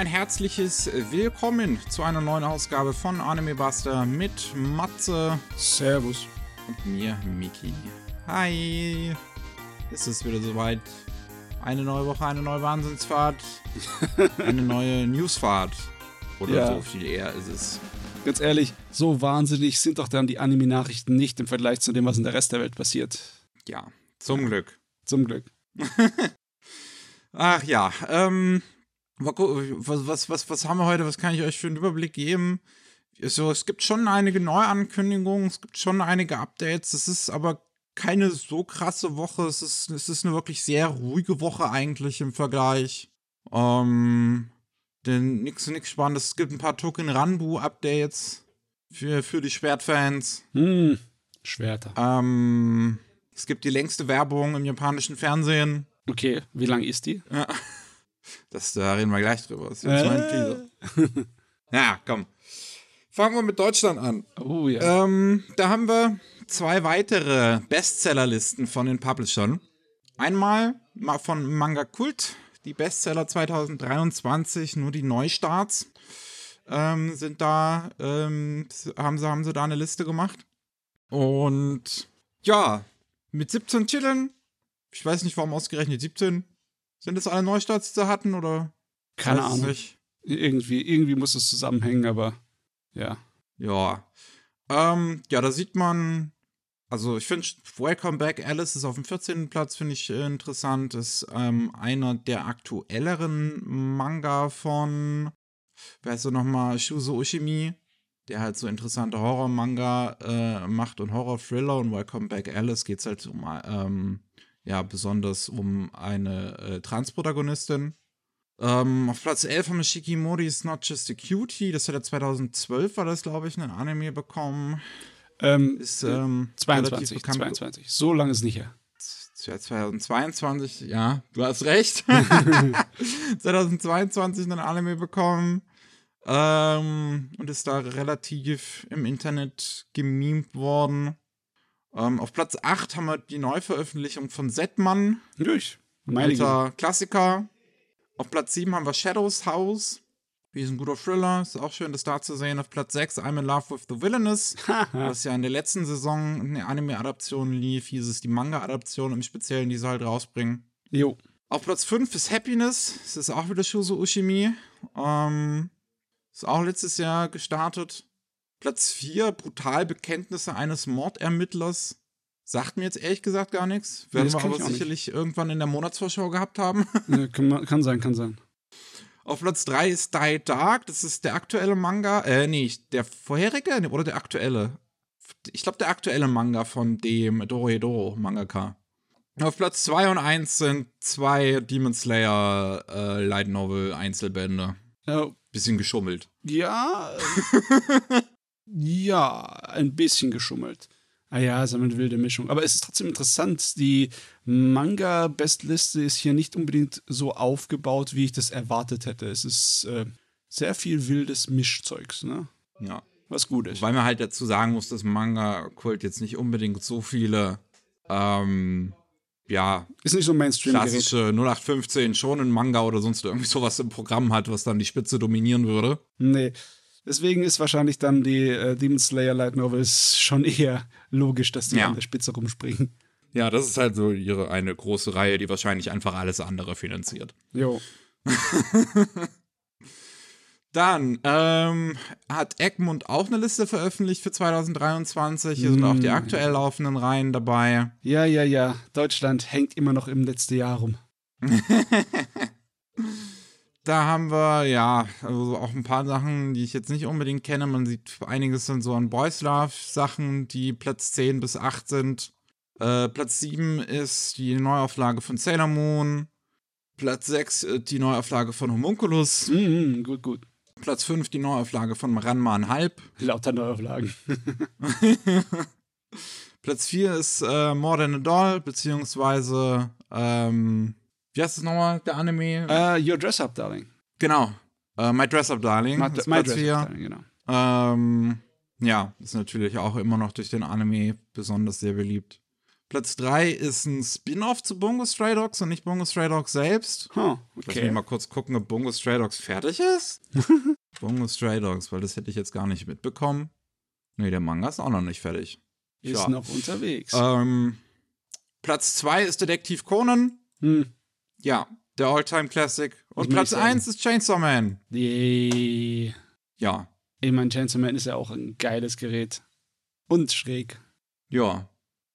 ein herzliches Willkommen zu einer neuen Ausgabe von Anime Buster mit Matze Servus. und mir, Miki. Hi! Ist es wieder soweit? Eine neue Woche, eine neue Wahnsinnsfahrt, eine neue Newsfahrt. Oder Ja. so viel eher ist es. Ganz ehrlich, so wahnsinnig sind doch dann die Anime-Nachrichten nicht im Vergleich zu dem, was in der Rest der Welt passiert. Ja, zum Glück. Zum Glück. Ach ja, ähm, was, was, was, was haben wir heute? Was kann ich euch für einen Überblick geben? So, es gibt schon einige Neuankündigungen, es gibt schon einige Updates. Es ist aber keine so krasse Woche. Es ist, es ist eine wirklich sehr ruhige Woche eigentlich im Vergleich. Ähm, denn nix, nix Spannendes. Es gibt ein paar Token Ranbu Updates für, für die Schwertfans. Hm, Schwerter. Ähm, es gibt die längste Werbung im japanischen Fernsehen. Okay, wie lang ist die? Das, da reden wir gleich drüber. Das ist jetzt mein Teaser. Ja, komm. Fangen wir mit Deutschland an. Oh ja. Ähm, da haben wir zwei weitere Bestsellerlisten von den Publishern. Einmal mal von Manga Kult, die Bestseller 2023, nur die Neustarts ähm, sind da, ähm, haben, sie, haben sie da eine Liste gemacht. Und ja, mit 17 Titeln, ich weiß nicht, warum ausgerechnet 17. Sind das alle Neustarts, die sie hatten, oder? Keine Ahnung. Nicht. Irgendwie, irgendwie muss es zusammenhängen, aber ja. Ja. Ähm, ja, da sieht man, also ich finde, Welcome Back Alice ist auf dem 14. Platz, finde ich äh, interessant. Ist ähm, einer der aktuelleren Manga von, wer ist so nochmal, Shuzo Ushimi, der halt so interessante Horror-Manga äh, macht und Horror-Thriller. Und Welcome Back Alice geht es halt um, ähm, ja, besonders um eine äh, Transprotagonistin. Ähm, auf Platz 11 haben wir Shikimori's Not Just a Cutie. Das hat er 2012, war das, glaube ich, ein Anime bekommen. Ähm, Ist ähm, relativ 22, bekannt. 22. So lange ist nicht her. Ja, 2022, ja, du hast recht. 2022 ein Anime bekommen. Ähm, und ist da relativ im Internet gemimt worden. Ähm, auf Platz 8 haben wir die Neuveröffentlichung von Zetman. Durch. Alter Klassiker. Auf Platz 7 haben wir Shadows House. Wie ist ein guter Thriller. Ist auch schön, das da zu sehen. Auf Platz 6 I'm in Love with the Villainous. was ja in der letzten Saison eine Anime-Adaption lief. Hier ist es die Manga-Adaption im Speziellen, die sie halt rausbringen. Jo. Auf Platz 5 ist Happiness. Das ist auch wieder Shuzo Ushimi. Ähm, ist auch letztes Jahr gestartet. Platz 4, Brutal Bekenntnisse eines Mordermittlers. Sagt mir jetzt ehrlich gesagt gar nichts. Werden das wir aber ich auch nicht. sicherlich irgendwann in der Monatsvorschau gehabt haben. Äh, kann, kann sein, kann sein. Auf Platz 3 ist Die Dark. Das ist der aktuelle Manga. Äh, nee, der vorherige Nee, oder der aktuelle. Ich glaube, der aktuelle Manga von dem Dorohedoro Mangaka. Auf Platz 2 und 1 sind zwei Demon Slayer äh, Light Novel Einzelbände. Äh, Bisschen geschummelt. Ja. ja, ein bisschen geschummelt. Ah ja, ist eine wilde Mischung. Aber es ist trotzdem interessant. Die Manga-Bestliste ist hier nicht unbedingt so aufgebaut, wie ich das erwartet hätte. Es ist äh, sehr viel wildes Mischzeugs, ne? Ja. Was gut ist. Weil man halt dazu sagen muss, dass Manga-Kult jetzt nicht unbedingt so viele, ähm, ja, Ist nicht so ein Mainstream-Gerät. klassische 0815 schonen Manga oder sonst irgendwie sowas im Programm hat, was dann die Spitze dominieren würde. Nee. Deswegen ist wahrscheinlich dann die äh, Demon Slayer Light Novels schon eher logisch, dass die Ja. an der Spitze rumspringen. Ja, das ist halt so ihre eine große Reihe, die wahrscheinlich einfach alles andere finanziert. Jo. Dann ähm, hat Egmont auch eine Liste veröffentlicht für 2023. Hier sind auch die aktuell laufenden Reihen dabei. Ja, ja, ja. Deutschland hängt immer noch im letzten Jahr rum. Da haben wir, ja, also auch ein paar Sachen, die ich jetzt nicht unbedingt kenne. Man sieht einiges sind so an Boys Love Sachen, die Platz 10 bis 8 sind. Äh, Platz 7 ist die Neuauflage von Sailor Moon. Platz 6 äh, die Neuauflage von Homunculus. Mhm, gut, gut. Platz 5 die Neuauflage von Ranma Halb. Lauter Neuauflagen. Platz 4 ist äh, More Than a Doll, beziehungsweise, ähm, wie heißt es nochmal, der Anime? Äh, Your Dress Up, Darling. Genau. Äh, My Dress Up Darling. My, my Platz Dress 4. Up, Darling, genau. Ähm, ja, ist natürlich auch immer noch durch den Anime besonders sehr beliebt. Platz 3 ist ein Spin-off zu Bungo Stray Dogs und nicht Bungo Stray Dogs selbst. Huh, Lass mich okay. mal kurz gucken, ob Bungo Stray Dogs fertig ist. Bungo Stray Dogs, weil das hätte ich jetzt gar nicht mitbekommen. Nee, der Manga ist auch noch nicht fertig. Ist Ja. noch unterwegs. Ähm, Platz 2 ist Detektiv Conan. Hm. Ja, der All-Time Classic. Und Platz ich sagen. 1 ist Chainsaw Man. Die. Ja, Ich meine, Chainsaw Man ist ja auch ein geiles Gerät. Und schräg. ja.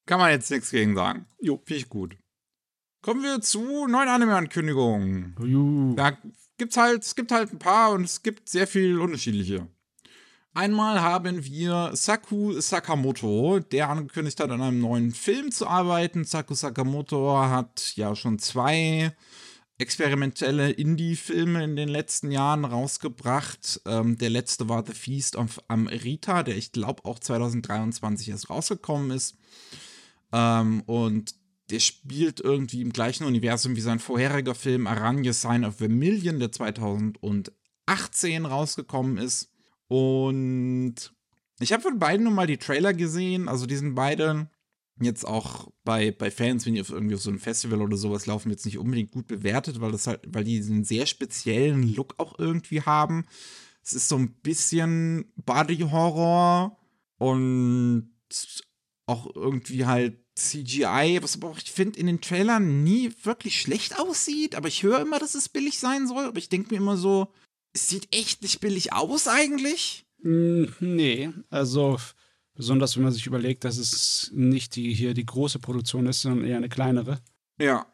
Kann man jetzt nichts gegen sagen. Jo. Finde ich gut. Kommen wir zu neuen Anime-Ankündigungen. Da gibt's halt, es gibt halt ein paar und es gibt sehr viel unterschiedliche. Einmal haben wir Saku Sakamoto, der angekündigt hat, an einem neuen Film zu arbeiten. Saku Sakamoto hat ja schon zwei experimentelle Indie-Filme in den letzten Jahren rausgebracht. Ähm, der letzte war The Feast of Amrita, der ich glaube auch 2023 erst rausgekommen ist. Ähm, und der spielt irgendwie im gleichen Universum wie sein vorheriger Film Aranya Sign of Vermilion, der 2018 rausgekommen ist. Und ich habe von beiden nun mal die Trailer gesehen. Also die sind beide jetzt auch bei, bei Fans, wenn die auf irgendwie auf so einem Festival oder sowas laufen, jetzt nicht unbedingt gut bewertet, weil das halt, weil die einen sehr speziellen Look auch irgendwie haben. Es ist so ein bisschen Body Horror und auch irgendwie halt CGI, was aber auch, ich finde, in den Trailern nie wirklich schlecht aussieht. Aber ich höre immer, dass es billig sein soll. Aber ich denke mir immer so, sieht echt nicht billig aus eigentlich. Hm, Nee, also besonders wenn man sich überlegt, dass es nicht die hier die große Produktion ist, sondern eher eine kleinere. Ja.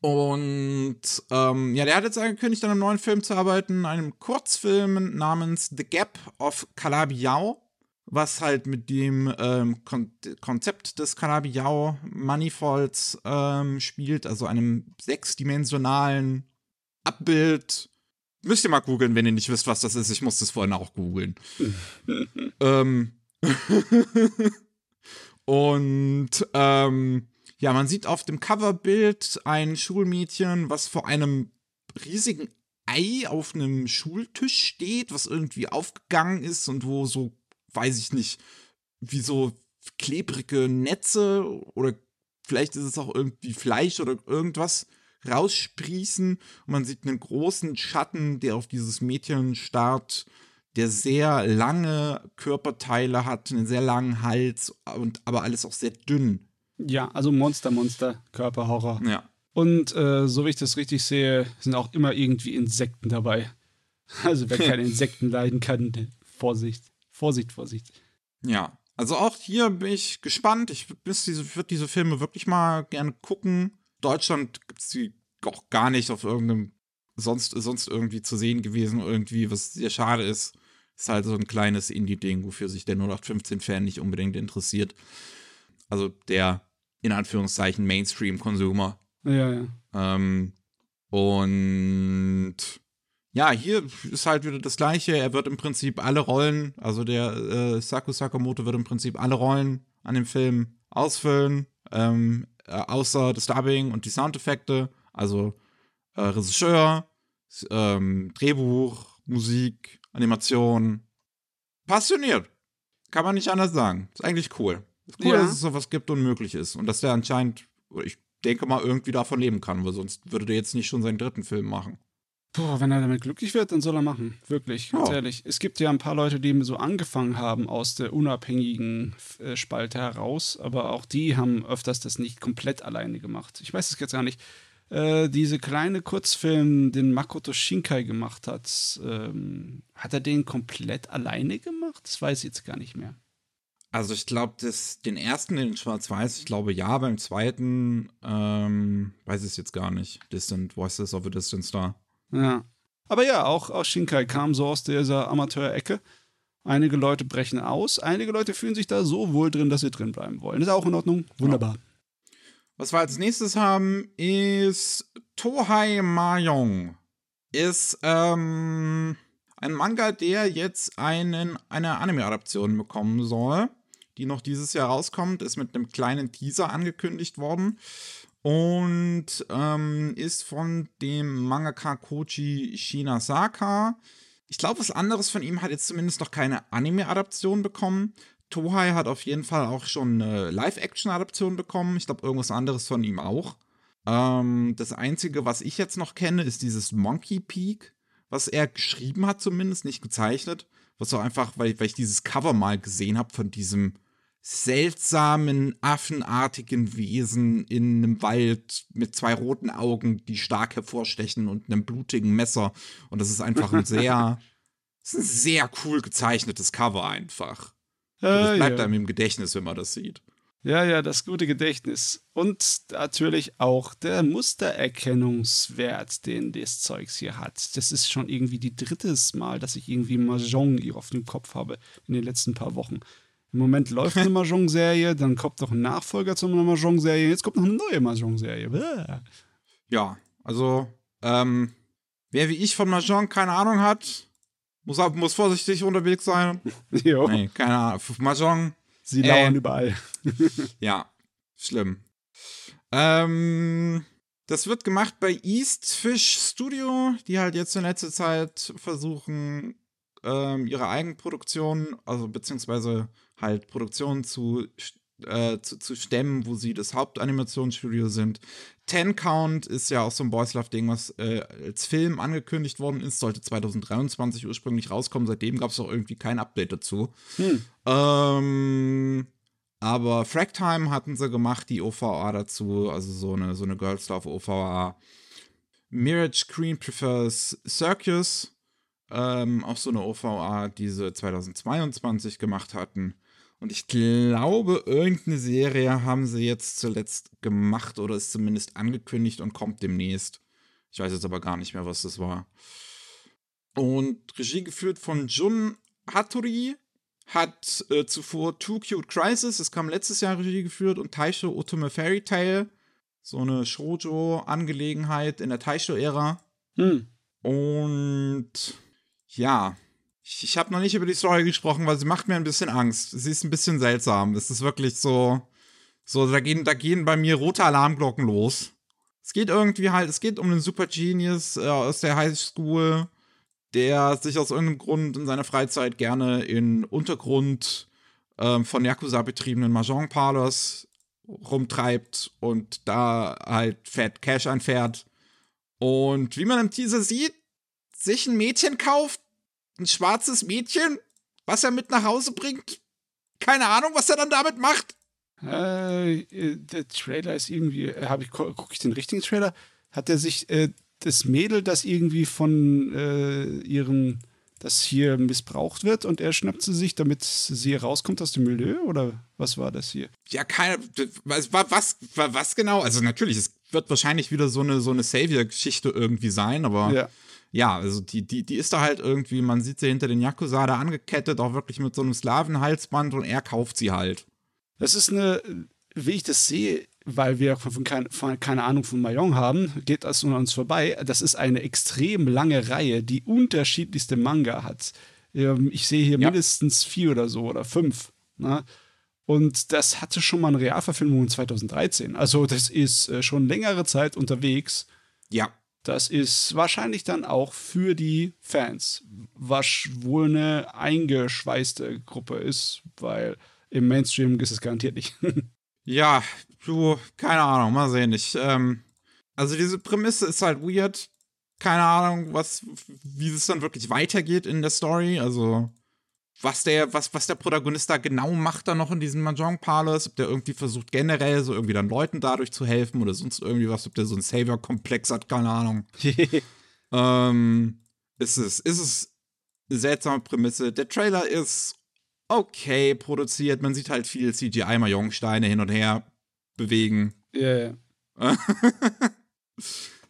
Und ähm, ja, der hat jetzt angekündigt, an einem neuen Film zu arbeiten, einem Kurzfilm namens The Gap of Calabiao, was halt mit dem ähm, Kon Konzept des Calabiao Manifolds ähm, spielt, also einem sechsdimensionalen Abbild. Müsst ihr mal googeln, wenn ihr nicht wisst, was das ist. Ich musste es vorhin auch googeln. ähm. Und ähm, ja, man sieht auf dem Coverbild ein Schulmädchen, was vor einem riesigen Ei auf einem Schultisch steht, was irgendwie aufgegangen ist und wo so, weiß ich nicht, wie so klebrige Netze oder vielleicht ist es auch irgendwie Fleisch oder irgendwas raussprießen. Und man sieht einen großen Schatten, der auf dieses Mädchen starrt, der sehr lange Körperteile hat, einen sehr langen Hals und aber alles auch sehr dünn. Ja, also Monster, Monster, Körperhorror. Ja. Und äh, so wie ich das richtig sehe, sind auch immer irgendwie Insekten dabei. Also wer keine Insekten leiden kann, Vorsicht, Vorsicht, Vorsicht. Ja. Also auch hier bin ich gespannt. Ich diese, würde diese Filme wirklich mal gerne gucken. Deutschland gibt es die auch gar nicht auf irgendeinem sonst, sonst irgendwie zu sehen gewesen, irgendwie, was sehr schade ist. Ist halt so ein kleines Indie-Ding, wofür sich der 0815-Fan nicht unbedingt interessiert. Also der, in Anführungszeichen, Mainstream-Consumer. Ja, ja. Ähm, und ja, hier ist halt wieder das Gleiche. Er wird im Prinzip alle Rollen, also der äh, Saku Sakamoto wird im Prinzip alle Rollen an dem Film ausfüllen, ähm, äh, außer das Dubbing und die Soundeffekte. Also äh, Regisseur, ähm, Drehbuch, Musik, Animation. Passioniert. Kann man nicht anders sagen. Ist eigentlich cool. Ist cool, Ja. dass es sowas gibt und möglich ist. Und dass der anscheinend, ich denke mal, irgendwie davon leben kann, weil sonst würde der jetzt nicht schon seinen dritten Film machen. Boah, wenn er damit glücklich wird, dann soll er machen. Wirklich, ganz Ja. ehrlich. Es gibt ja ein paar Leute, die so angefangen haben aus der unabhängigen äh, Spalte heraus, aber auch die haben öfters das nicht komplett alleine gemacht. Ich weiß es jetzt gar nicht. Äh, diese kleine Kurzfilm, den Makoto Shinkai gemacht hat, ähm, hat er den komplett alleine gemacht? Das weiß ich jetzt gar nicht mehr. Also ich glaube, den ersten in Schwarz-Weiß, ich glaube ja, beim zweiten, ähm, weiß ich es jetzt gar nicht. Distant Voices of a Distant Star. Ja. Aber ja, auch, auch Shinkai kam so aus dieser Amateurecke. Einige Leute brechen aus, einige Leute fühlen sich da so wohl drin, dass sie drin bleiben wollen. Ist auch in Ordnung. Wunderbar. Was wir als nächstes haben, ist Tohai Mahjong. Ist ähm, ein Manga, der jetzt einen, eine Anime-Adaption bekommen soll, die noch dieses Jahr rauskommt, ist mit einem kleinen Teaser angekündigt worden und ähm, ist von dem Mangaka Koji Shinasaka. Ich glaube, was anderes von ihm hat jetzt zumindest noch keine Anime-Adaption bekommen. Tohai hat auf jeden Fall auch schon eine Live-Action-Adaption bekommen. Ich glaube, irgendwas anderes von ihm auch. Ähm, das Einzige, was ich jetzt noch kenne, ist dieses Monkey Peak, was er geschrieben hat, zumindest, nicht gezeichnet. Was auch einfach, weil, weil ich dieses Cover mal gesehen habe von diesem seltsamen, affenartigen Wesen in einem Wald mit zwei roten Augen, die stark hervorstechen und einem blutigen Messer. Und das ist einfach ein sehr, ist ein sehr cool gezeichnetes Cover einfach. Und das Äh, bleibt ja. einem im Gedächtnis, wenn man das sieht. ja, ja, das gute Gedächtnis. Und natürlich auch der Mustererkennungswert, den das Zeugs hier hat. Das ist schon irgendwie die drittes Mal, dass ich irgendwie Mahjong hier auf dem Kopf habe in den letzten paar Wochen. Im Moment läuft eine Mahjong-Serie, dann kommt noch ein Nachfolger zu einer Mahjong-Serie, jetzt kommt noch eine neue Mahjong-Serie. Ja, also, ähm, wer wie ich von Mahjong keine Ahnung hat, muss, muss vorsichtig unterwegs sein. Jo, Nee, keine Ahnung. Mahjong, sie äh. lauern überall. ja, schlimm. Ähm, das wird gemacht bei East Fish Studio, die halt jetzt in letzter Zeit versuchen, ähm, ihre Eigenproduktion, also beziehungsweise halt Produktionen zu, äh, zu, zu stemmen, wo sie das Hauptanimationsstudio sind. Ten Count ist ja auch so ein Boys Love Ding, was äh, als Film angekündigt worden ist, sollte 2023 ursprünglich rauskommen. Seitdem gab es auch irgendwie kein Update dazu. Hm. Ähm, aber Fractime hatten sie gemacht, die OVA dazu, also so eine, so eine Girls Love OVA. Mirage Queen Prefers Circus, ähm, auch so eine OVA, die sie 2022 gemacht hatten. Und ich glaube, irgendeine Serie haben sie jetzt zuletzt gemacht oder ist zumindest angekündigt und kommt demnächst. Ich weiß jetzt aber gar nicht mehr, was das war. Und Regie geführt von Jun Hattori, hat äh, zuvor Too Cute Crisis, das kam letztes Jahr Regie geführt, und Taisho Otome Fairy Tale, so eine Shoujo-Angelegenheit in der Taisho-Ära. Hm. Und ja, ich, ich habe noch nicht über die Story gesprochen, weil sie macht mir ein bisschen Angst. Sie ist ein bisschen seltsam. Es ist wirklich so, so da gehen, da gehen bei mir rote Alarmglocken los. Es geht irgendwie halt, es geht um einen Super Genius äh, aus der High School, der sich aus irgendeinem Grund in seiner Freizeit gerne in Untergrund ähm, von Yakuza betriebenen Mahjong-Parlors rumtreibt und da halt Fat Cash einfährt. Und wie man im Teaser sieht, sich ein Mädchen kauft, ein schwarzes Mädchen, was er mit nach Hause bringt. Keine Ahnung, was er dann damit macht. Äh, äh, der Trailer ist irgendwie, äh, habe ich gucke ich den richtigen Trailer? Hat er sich äh, das Mädel, das irgendwie von äh, ihrem, das hier missbraucht wird und er schnappt sie sich, damit sie rauskommt aus dem Milieu oder was war das hier? Ja, keine, was, was, was, was genau? Also natürlich, es wird wahrscheinlich wieder so eine, so eine Savior-Geschichte irgendwie sein, aber Ja. Ja, also die, die, die ist da halt irgendwie, man sieht sie hinter den Yakuza da angekettet, auch wirklich mit so einem Slavenhalsband und er kauft sie halt. Das ist eine, wie ich das sehe, weil wir von, von, kein, von keine Ahnung von Mayong haben, geht das an uns vorbei. Das ist eine extrem lange Reihe, die unterschiedlichste Manga hat. Ähm, Ich sehe hier Ja. mindestens vier oder so oder fünf. Ne? Und das hatte schon mal eine Realverfilmung in 2013. Also das ist äh, schon längere Zeit unterwegs. Ja, Das ist wahrscheinlich dann auch für die Fans, was wohl eine eingeschweißte Gruppe ist, weil im Mainstream ist es garantiert nicht. Ja, du, keine Ahnung, mal sehen. Ich, ähm, also diese Prämisse ist halt weird. Keine Ahnung, was, wie es dann wirklich weitergeht in der Story. Also, was der, was, was der Protagonist da genau macht dann noch in diesem Mahjong Palace, ob der irgendwie versucht, generell so irgendwie dann Leuten dadurch zu helfen oder sonst irgendwie was, ob der so einen Savior-Komplex hat, keine Ahnung. Ähm, ist es, ist es eine seltsame Prämisse. Der Trailer ist okay produziert. Man sieht halt viel CGI-Mahjong-Steine hin und her bewegen. Ja, ja.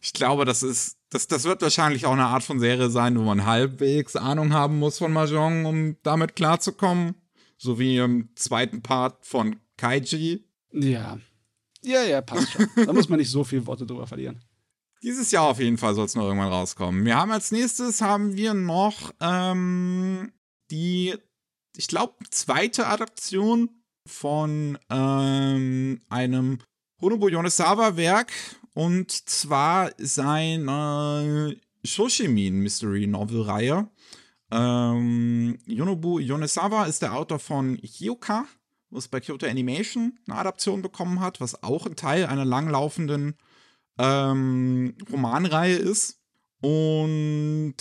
Ich glaube, das ist, das, das wird wahrscheinlich auch eine Art von Serie sein, wo man halbwegs Ahnung haben muss von Mahjong, um damit klarzukommen. So wie im zweiten Part von Kaiji. Ja. Ja, ja, passt schon. da muss man nicht so viele Worte drüber verlieren. Dieses Jahr auf jeden Fall soll es noch irgendwann rauskommen. Wir haben als nächstes haben wir noch ähm, die, ich glaube, zweite Adaption von ähm, einem Honobo Yonezawa-Werk und zwar seiner Shoshimin Mystery Novel-Reihe. Ähm, Yonobu Yonezawa ist der Autor von Hyoka, was bei Kyoto Animation eine Adaption bekommen hat, was auch ein Teil einer langlaufenden ähm, Romanreihe ist. Und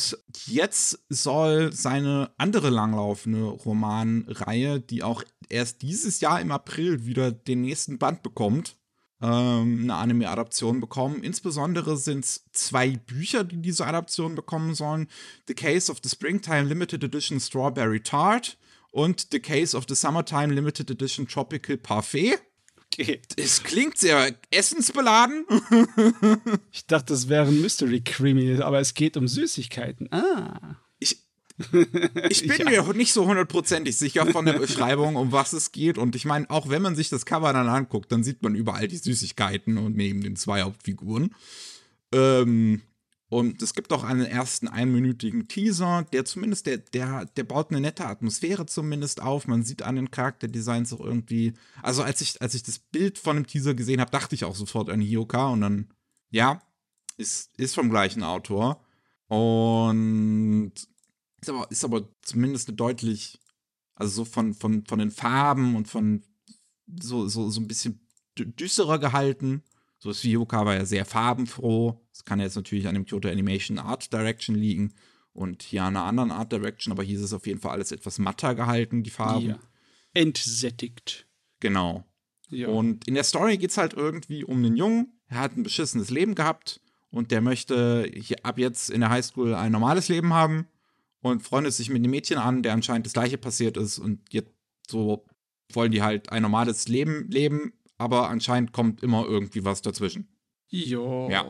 jetzt soll seine andere langlaufende Romanreihe, die auch erst dieses Jahr im April wieder den nächsten Band bekommt, ähm, eine Anime-Adaption bekommen. Insbesondere sind es zwei Bücher, die diese Adaption bekommen sollen: The Case of the Springtime Limited Edition Strawberry Tart und The Case of the Summertime Limited Edition Tropical Parfait. Okay. Es klingt sehr essensbeladen. Ich dachte, das wäre ein Mystery Creamy, aber es geht um Süßigkeiten. Ah. Ich, bin mir nicht so hundertprozentig sicher von der Beschreibung, um was es geht. Und ich meine, auch wenn man sich das Cover dann anguckt, dann sieht man überall die Süßigkeiten und neben den zwei Hauptfiguren. Ähm, und es gibt auch einen ersten einminütigen Teaser, der zumindest, der, der, der baut eine nette Atmosphäre zumindest auf. Man sieht an den Charakterdesigns auch irgendwie. Also als ich, als ich das Bild von dem Teaser gesehen habe, dachte ich auch sofort an Hyoka und dann, ja, ist, ist vom gleichen Autor. Und ist aber, ist aber zumindest eine deutlich, also so von, von, von den Farben und von so, so, so ein bisschen düsterer gehalten. So ist Hyoka war ja sehr farbenfroh. Das kann jetzt natürlich an dem Kyoto Animation Art Direction liegen und hier an einer anderen Art Direction, aber hier ist es auf jeden Fall alles etwas matter gehalten, die Farben. Ja. Entsättigt. Genau. Ja. Und in der Story geht es halt irgendwie um einen Jungen, er hat ein beschissenes Leben gehabt und der möchte hier ab jetzt in der Highschool ein normales Leben haben und freundet sich mit einem Mädchen an, der anscheinend das gleiche passiert ist und jetzt so wollen die halt ein normales Leben leben, aber anscheinend kommt immer irgendwie was dazwischen. Jo. Ja.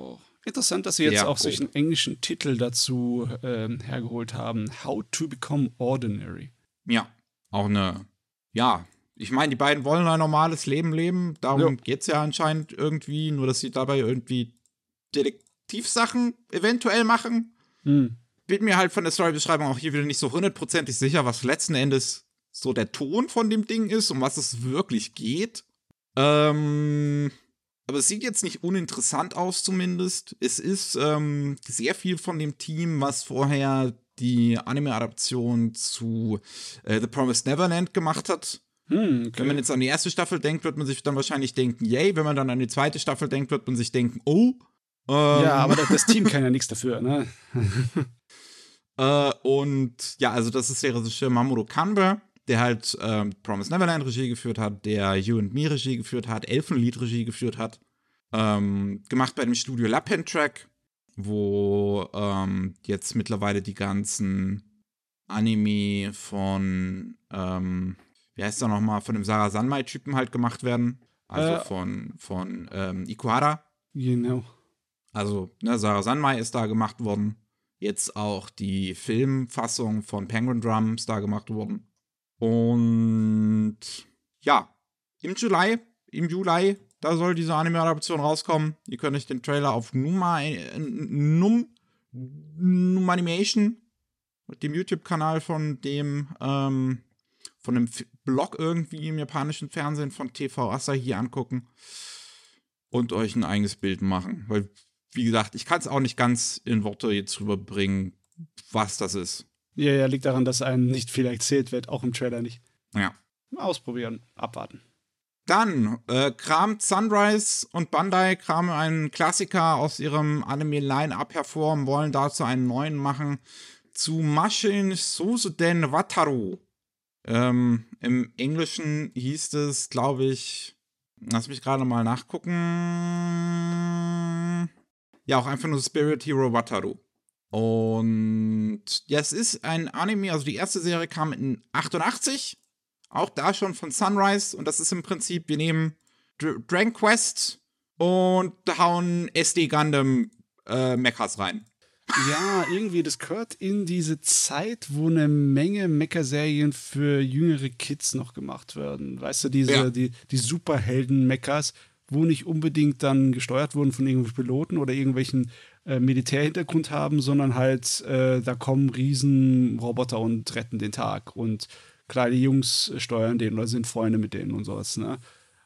Interessant, dass sie jetzt Ja, auch einen englischen Titel dazu ähm, hergeholt haben. How to Become Ordinary. Ja, auch eine, ja, ich meine, die beiden wollen ein normales Leben leben, darum Ja. geht's ja anscheinend irgendwie, nur dass sie dabei irgendwie Detektivsachen eventuell machen. Hm. Bin mir halt von der Storybeschreibung auch hier wieder nicht so hundertprozentig sicher, was letzten Endes so der Ton von dem Ding ist, um was es wirklich geht. Ähm, aber es sieht jetzt nicht uninteressant aus, zumindest. Es ist ähm, sehr viel von dem Team, was vorher die Anime-Adaption zu äh, The Promised Neverland gemacht hat. Hm, okay. Wenn man jetzt an die erste Staffel denkt, wird man sich dann wahrscheinlich denken, yay. Wenn man dann an die zweite Staffel denkt, wird man sich denken, oh. Ähm, ja, aber das, das Team kann ja nichts dafür, ne? Äh, und ja, also das ist der Regisseur Mamoru Kanbe, der halt ähm, Promise Neverland Regie geführt hat, der You and Me Regie geführt hat, Elfenlied Regie geführt hat. Ähm, gemacht bei dem Studio Lappen Track, wo ähm, jetzt mittlerweile die ganzen Anime von, ähm, wie heißt der nochmal, von dem Sarah Sanmai-Typen halt gemacht werden. Also Äh. von, von ähm, Ikuhara. Genau. Also, ne, Sarah Sanmai ist da gemacht worden. Jetzt auch die Filmfassung von Penguin Drum ist da gemacht worden. Und ja, im Juli, im Juli, da soll diese Anime-Adaption rauskommen. Ihr könnt euch den Trailer auf Numa, äh, Num, Num Animation, dem YouTube-Kanal von dem, ähm, von dem Blog irgendwie im japanischen Fernsehen von TV Asahi angucken und euch ein eigenes Bild machen. Weil, wie gesagt, ich kann es auch nicht ganz in Worte jetzt rüberbringen, was das ist. Ja, ja, liegt daran, dass einem nicht viel erzählt wird, auch im Trailer nicht. Ja. Mal ausprobieren, abwarten. Dann äh, kramt Sunrise und Bandai kramen einen Klassiker aus ihrem Anime-Line-Up hervor und wollen dazu einen neuen machen. Zu Mashin Sosuden Wataru. Ähm, Im Englischen hieß es, glaube ich, lass mich gerade mal nachgucken. Ja, auch einfach nur Spirit Hero Wataru. Und ja, es ist ein Anime, also die erste Serie kam in 88 auch da schon von Sunrise. Und das ist im Prinzip, wir nehmen Dr Dragon Quest und hauen SD Gundam äh, Mechas rein. Ja, irgendwie, das gehört in diese Zeit, wo eine Menge Mecha-Serien für jüngere Kids noch gemacht werden. Weißt du, diese, Ja. die, die Superhelden-Mechas, wo nicht unbedingt dann gesteuert wurden von irgendwelchen Piloten oder irgendwelchen äh, Militärhintergrund haben, sondern halt, äh, da kommen Riesenroboter und retten den Tag. Und kleine Jungs steuern den oder sind Freunde mit denen und sowas, ne?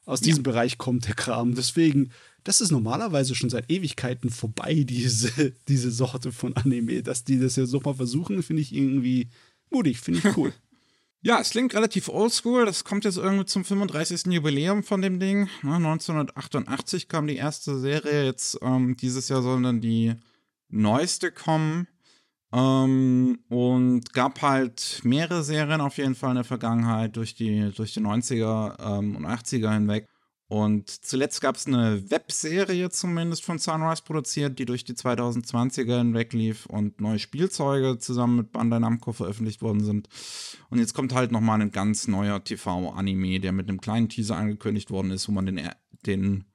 Aus diesem ja. Bereich kommt der Kram. Deswegen, das ist normalerweise schon seit Ewigkeiten vorbei, diese, diese Sorte von Anime. Dass die das jetzt nochmal versuchen, finde ich irgendwie mutig, finde ich cool. Ja, es klingt relativ oldschool. Das kommt jetzt irgendwie zum 35. Jubiläum von dem Ding. 1988 ne, kam die erste Serie. Jetzt ähm, dieses Jahr soll dann die neueste kommen. Ähm, und gab halt mehrere Serien auf jeden Fall in der Vergangenheit durch die, durch die 90er ähm, und 80er hinweg. Und zuletzt gab es eine Webserie zumindest von Sunrise produziert, die durch die 2020er hinweg lief und neue Spielzeuge zusammen mit Bandai Namco veröffentlicht worden sind. Und jetzt kommt halt nochmal ein ganz neuer TV-Anime, der mit einem kleinen Teaser angekündigt worden ist, wo man den, den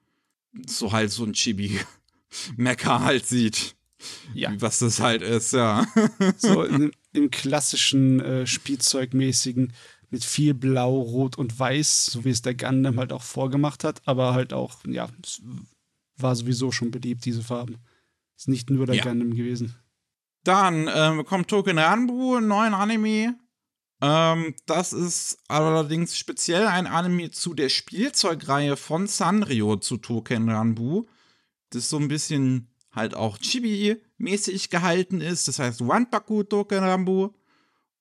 so halt so ein Chibi-Mecha halt sieht. Ja. Was das halt ist, ja. so im, im klassischen äh, Spielzeugmäßigen mit viel Blau, Rot und Weiß, so wie es der Gundam halt auch vorgemacht hat, aber halt auch, ja, es war sowieso schon beliebt, diese Farben. Ist nicht nur der ja. Gundam gewesen. Dann äh, kommt Token Ranbu, neuen Anime. Ähm, das ist allerdings speziell ein Anime zu der Spielzeugreihe von Sanrio zu Token Ranbu. Das ist so ein bisschen halt auch Chibi-mäßig gehalten ist. Das heißt Wanpaku Token Ranbu.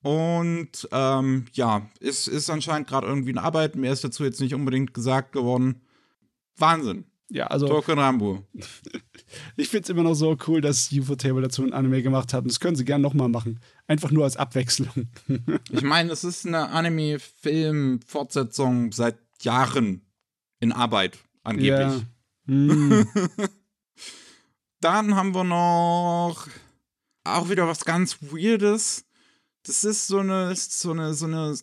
Und ähm, ja, ist, ist anscheinend gerade irgendwie in Arbeit. Mehr ist dazu jetzt nicht unbedingt gesagt geworden. Wahnsinn. Ja, also. Token Rambo. ich finde es immer noch so cool, dass UFO Table dazu ein Anime gemacht hat. Und das können sie gerne nochmal machen. Einfach nur als Abwechslung. ich meine, es ist eine Anime-Film-Fortsetzung seit Jahren in Arbeit, angeblich. Ja. Mm. Dann haben wir noch auch wieder was ganz Weirdes. Das ist so eine, so eine, so eine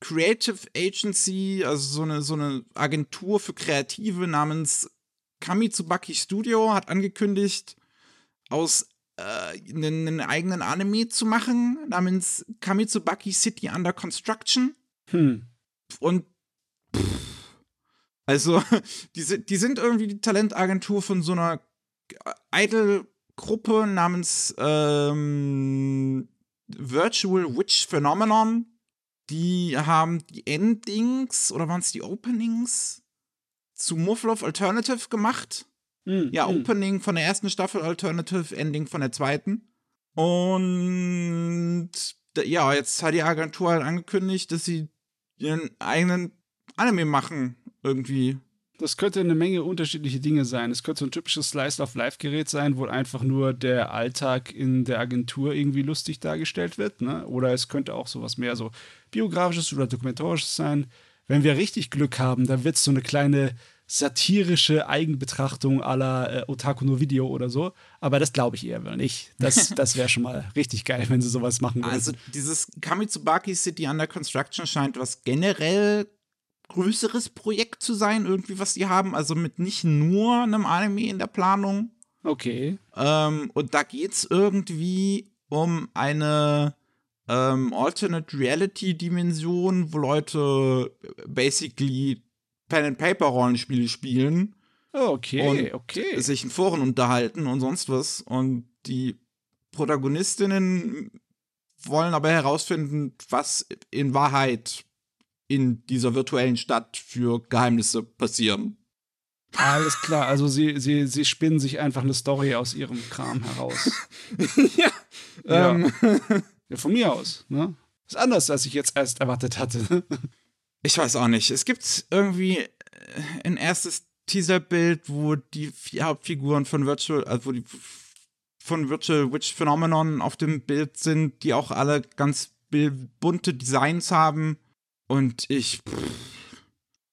Creative Agency, also so eine, so eine Agentur für Kreative namens Kamitsubaki Studio hat angekündigt, aus äh, einen, einen, eigenen Anime zu machen, namens Kamitsubaki City Under Construction. Hm. Und pff, also, die, die sind irgendwie die Talentagentur von so einer Idol-Gruppe namens ähm, Virtual Witch Phenomenon. Die haben die Endings oder waren es die Openings zu Mufflov Alternative gemacht. Mm, ja, mm. Opening von der ersten Staffel, Alternative, Ending von der zweiten. Und ja, jetzt hat die Agentur halt angekündigt, dass sie ihren eigenen Anime machen, irgendwie. Das könnte eine Menge unterschiedliche Dinge sein. Es könnte so ein typisches Slice-of-Life-Gerät sein, wo einfach nur der Alltag in der Agentur irgendwie lustig dargestellt wird. Ne? Oder es könnte auch sowas mehr so biografisches oder dokumentarisches sein. Wenn wir richtig Glück haben, dann wird es so eine kleine satirische Eigenbetrachtung aller äh, Otaku no Video oder so. Aber das glaube ich eher nicht. Das, das wäre schon mal richtig geil, wenn sie sowas machen würden. Also dieses Kamitsubaki City Under Construction scheint was generell größeres Projekt zu sein, irgendwie, was die haben. Also mit nicht nur einem Anime in der Planung. Okay. Ähm, und da geht es irgendwie um eine ähm, Alternate Reality Dimension, wo Leute basically Pen and Paper Rollenspiele spielen. Okay, okay. Sich in Foren unterhalten und sonst was. Und die Protagonistinnen wollen aber herausfinden, was in Wahrheit in dieser virtuellen Stadt für Geheimnisse passieren. Alles klar, also sie, sie, sie spinnen sich einfach eine Story aus ihrem Kram heraus. ja. Ja. Ähm. ja. Von mir aus, ne? Ist anders, als ich jetzt erst erwartet hatte. ich weiß auch nicht. Es gibt irgendwie äh, ein erstes Teaserbild, wo die vier Hauptfiguren von Virtual, also wo die von Virtual Witch Phenomenon auf dem Bild sind, die auch alle ganz bunte Designs haben. Und ich. Pff,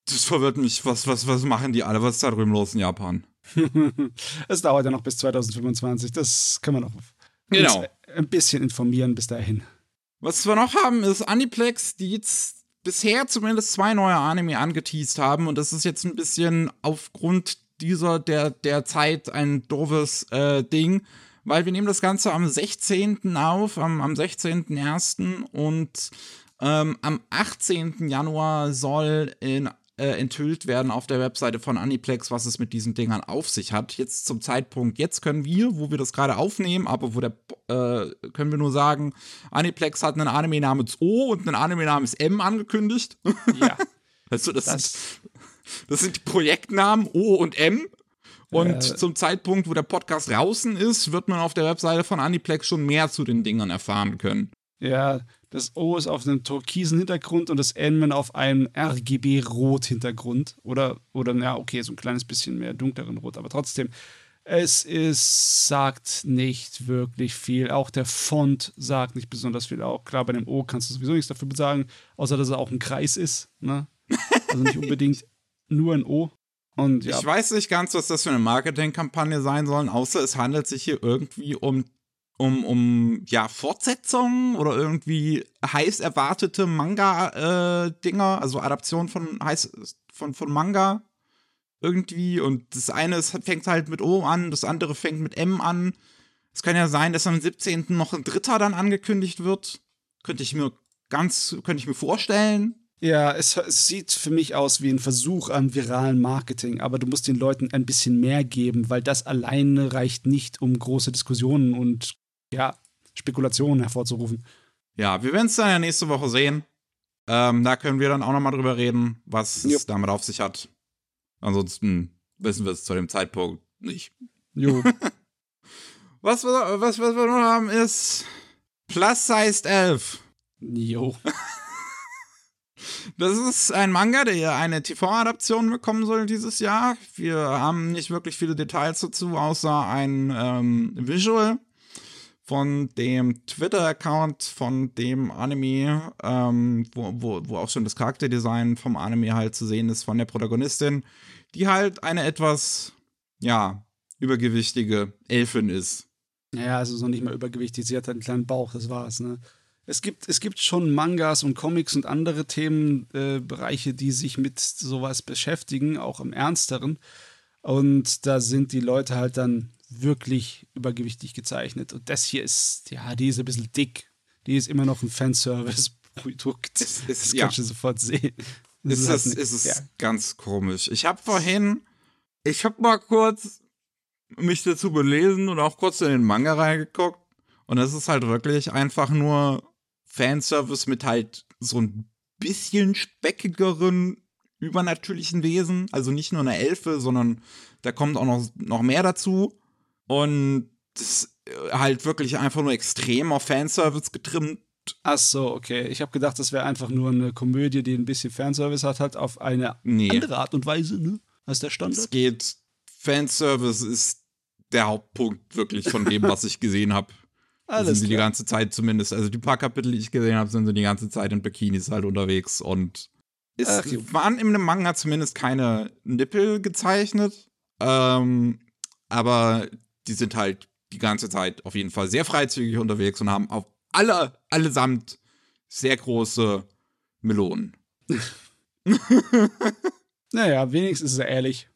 das verwirrt mich. Was, was, was machen die alle? Was ist da drüben los in Japan? es dauert ja noch bis 2025. Das kann man noch genau. ein bisschen informieren bis dahin. Was wir noch haben, ist Aniplex, die jetzt bisher zumindest zwei neue Anime angeteased haben. Und das ist jetzt ein bisschen aufgrund dieser der, der Zeit ein doofes äh, Ding. Weil wir nehmen das Ganze am 16. auf, am, am 16.01. und ähm, am 18. Januar soll in, äh, enthüllt werden auf der Webseite von Aniplex, was es mit diesen Dingern auf sich hat. Jetzt zum Zeitpunkt, jetzt können wir, wo wir das gerade aufnehmen, aber wo der, äh, können wir nur sagen, Aniplex hat einen Anime namens O und einen Anime namens M angekündigt. Ja. du, das, das Das sind die Projektnamen O und M. Und Äh. zum Zeitpunkt, wo der Podcast draußen ist, wird man auf der Webseite von Aniplex schon mehr zu den Dingern erfahren können. Ja, das O ist auf einem türkisen Hintergrund und das N auf einem RGB-Rot-Hintergrund. Oder, oder, ja, okay, so ein kleines bisschen mehr dunkleren Rot, aber trotzdem. Es ist, sagt nicht wirklich viel. Auch der Font sagt nicht besonders viel. Auch klar, bei dem O kannst du sowieso nichts dafür sagen, außer dass er auch ein Kreis ist. Ne? Also nicht unbedingt nur ein O. Und ja, Ich weiß nicht ganz, was das für eine Marketingkampagne sein soll, außer es handelt sich hier irgendwie um, um, um ja, Fortsetzungen oder irgendwie heiß erwartete Manga-Dinger, also Adaption von, heiß, von, von Manga irgendwie. Und das eine ist, fängt halt mit O an, das andere fängt mit M an. Es kann ja sein, dass am 17. noch ein dritter dann angekündigt wird. Könnte ich mir ganz, könnte ich mir vorstellen. Ja, es, es sieht für mich aus wie ein Versuch an viralen Marketing, aber du musst den Leuten ein bisschen mehr geben, weil das alleine reicht nicht, um große Diskussionen und ja, Spekulationen hervorzurufen. Ja, wir werden es dann ja nächste Woche sehen. Ähm, da können wir dann auch nochmal drüber reden, was es damit auf sich hat. Ansonsten wissen wir es zu dem Zeitpunkt nicht. Jo. Was wir, was, was wir noch haben ist Plus Sized Elf. jo. Das ist ein Manga, der ja eine TV-Adaption bekommen soll dieses Jahr. Wir haben nicht wirklich viele Details dazu, außer ein ähm, Visual von dem Twitter-Account von dem Anime, ähm, wo, wo, wo auch schon das Charakterdesign vom Anime halt zu sehen ist von der Protagonistin, die halt eine etwas, ja, übergewichtige Elfin ist. Ja, also so nicht mal übergewichtig. Sie hat einen kleinen Bauch, das war's, ne? Es gibt, es gibt schon Mangas und Comics und andere Themenbereiche, äh, die sich mit sowas beschäftigen, auch im Ernsteren. Und da sind die Leute halt dann wirklich übergewichtig gezeichnet. Und das hier ist, ja, die ist ein bisschen dick. Die ist immer noch ein Fanservice-Produkt. Ist- Das ja. kannst du sofort sehen. Das ist halt es, nicht- ist ja. ganz komisch. Ich habe vorhin, ich habe mal kurz mich dazu belesen und auch kurz in den Manga reingeguckt. Und es ist halt wirklich einfach nur Fanservice mit halt so ein bisschen speckigeren übernatürlichen Wesen. Also nicht nur eine Elfe, sondern da kommt auch noch, noch mehr dazu. Und das ist halt wirklich einfach nur extrem auf Fanservice getrimmt. Ach so, okay. Ich habe gedacht, das wäre einfach nur eine Komödie, die ein bisschen Fanservice hat, halt auf eine Nee. andere Art und Weise, ne? Als der Es Standard. geht, Fanservice ist der Hauptpunkt wirklich von dem, was ich gesehen habe. Alles sind sie die klar. ganze Zeit zumindest, also die paar Kapitel, die ich gesehen habe, sind sie die ganze Zeit in Bikinis halt unterwegs und es Ach, jo. waren in dem Manga zumindest keine Nippel gezeichnet, ähm, aber die sind halt die ganze Zeit auf jeden Fall sehr freizügig unterwegs und haben auf alle, allesamt sehr große Melonen. Naja, wenigstens ist er ehrlich.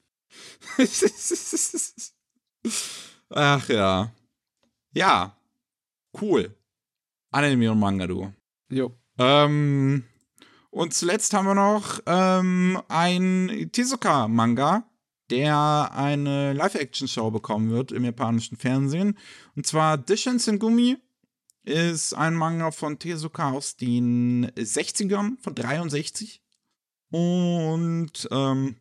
Ach ja. Ja. Cool. Anime und Manga, du. Jo. Ähm, und zuletzt haben wir noch ähm, ein Tezuka-Manga, der eine Live-Action-Show bekommen wird im japanischen Fernsehen. Und zwar Dishin Sengumi ist ein Manga von Tezuka aus den 60ern, von 63. Und ähm,